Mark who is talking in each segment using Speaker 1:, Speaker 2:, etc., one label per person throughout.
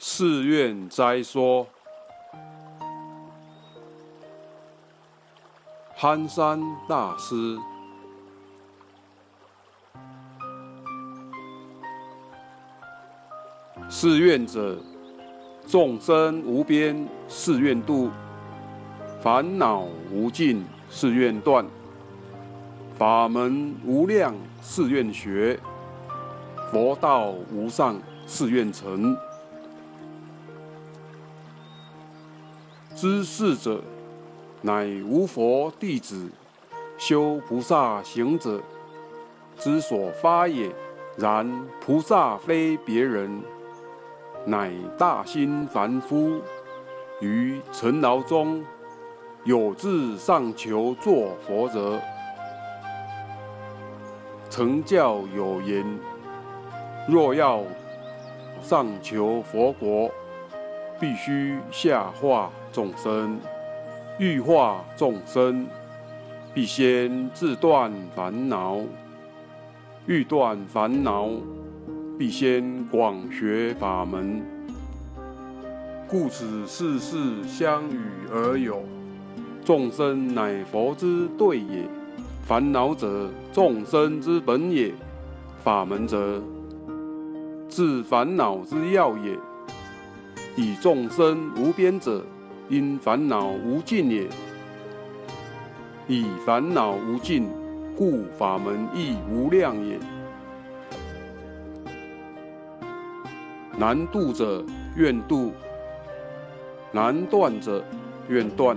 Speaker 1: 寺院斋说，憨山大师。寺院者，众生无边誓愿度，烦恼无尽誓愿断，法门无量誓愿学，佛道无上誓愿成。知事者，乃无佛弟子修菩萨行者之所发也。然菩萨非别人。乃大心凡夫于尘劳中有志上求作佛者，成教有言：若要上求佛国，必须下化众生；欲化众生，必先自断烦恼；欲断烦恼。必先广学法门，故此世事相与而有。众生乃佛之对也，烦恼者众生之本也，法门者治烦恼之要也。以众生无边者，因烦恼无尽也。以烦恼无尽，故法门亦无量也。难度者愿度，难断者愿断，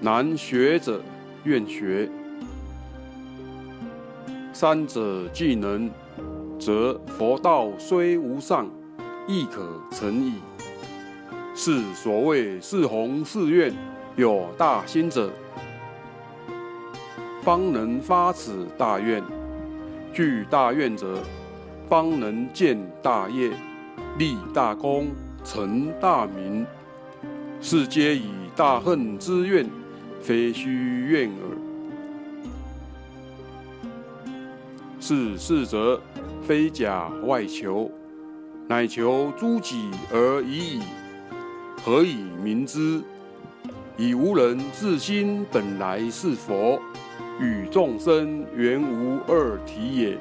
Speaker 1: 难学者愿学。三者既能，则佛道虽无上，亦可成矣。是所谓四弘是愿有大心者，方能发此大愿；具大愿者，方能建大业。立大功，成大名，是皆以大恨之愿，非虚愿耳。是事则非假外求，乃求诸己而已矣。何以明之？以无人自心本来是佛，与众生原无二体也。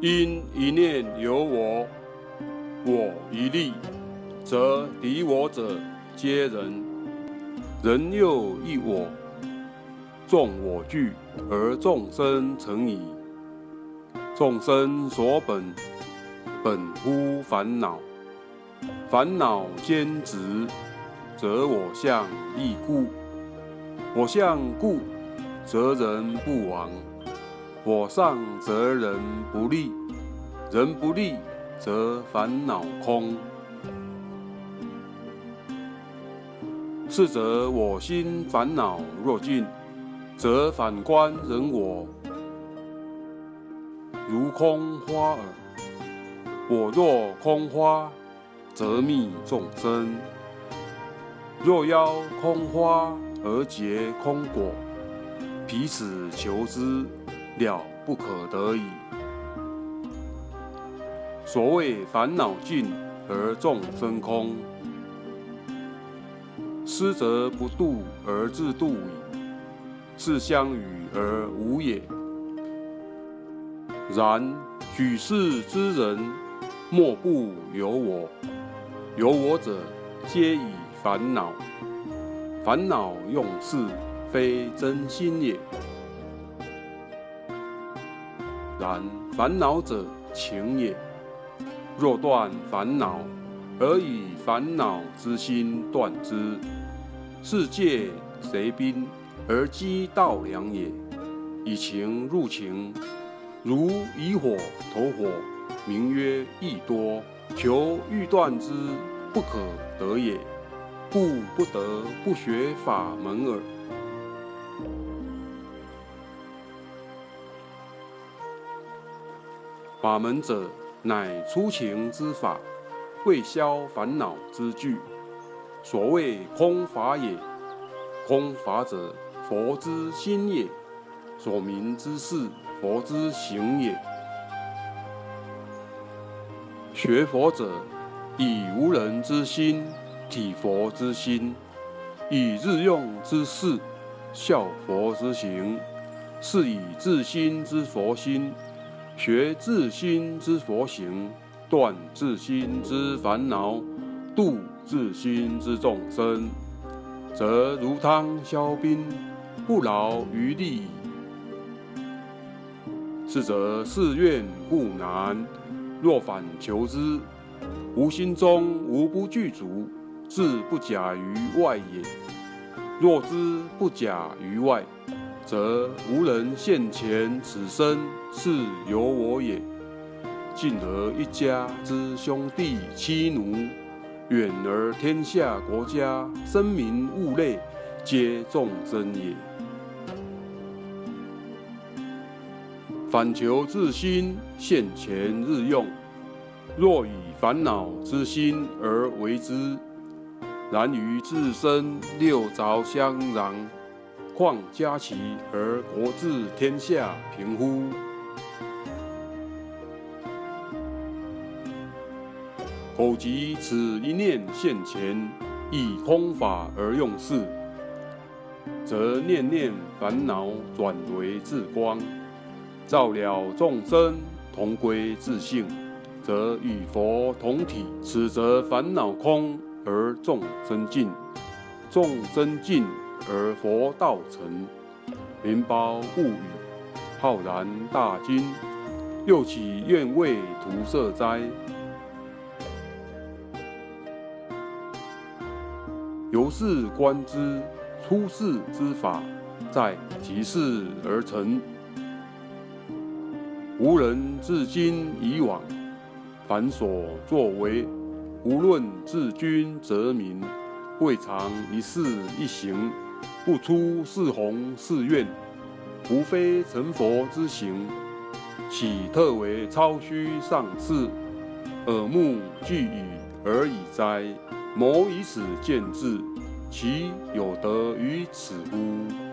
Speaker 1: 因一念有我，我一立，则敌我者皆人，人又一我，众我具而众生成矣。众生所本，本乎烦恼，烦恼兼执，则我相亦故。我相故，则人不亡。我上则人不立，人不立则烦恼空。是则我心烦恼若尽，则反观人我如空花耳。我若空花，则密众生；若邀空花而结空果，彼此求之。了不可得矣。所谓烦恼尽而众生空，失则不度而自度矣，是相与而无也。然举世之人，莫不有我，有我者，皆以烦恼。烦恼用事，非真心也。然烦恼者情也。若断烦恼，而以烦恼之心断之，是借贼兵而击盗良也。以情入情，如以火投火，名曰益多。求欲断之，不可得也。故不得不学法门耳。法门者，乃出情之法，会消烦恼之具。所谓空法也。空法者，佛之心也；所明之事，佛之行也。学佛者，以无人之心体佛之心，以日用之事效佛之行，是以自心之佛心，学自心之佛行，断自心之烦恼，度自心之众生，则如汤消冰，不劳余力。是则是愿不难，若反求之，吾心中无不具足，自不假于外也。若知不假于外，则无人现前此身是由我也。近而一家之兄弟妻奴，远而天下国家生民物类，皆众生也。反求自心现前日用，若以烦恼之心而为之，然于自身六凿相壤，况家齐而国治天下平乎？苟及此一念现前，以空法而用事，则念念烦恼转为自光。照了众生同归自性，则与佛同体。此则烦恼空而众生尽，众生尽而佛道成。名包物语，浩然大经，又岂愿为徒设哉？由是观之，出世之法，在即事而成。无人至今以往，凡所作为，无论治君则民，未尝一事一行不出是弘是愿，无非成佛之行，岂特为超虚上士，耳目俱语而已哉？谋以此见智，其有得于此乎？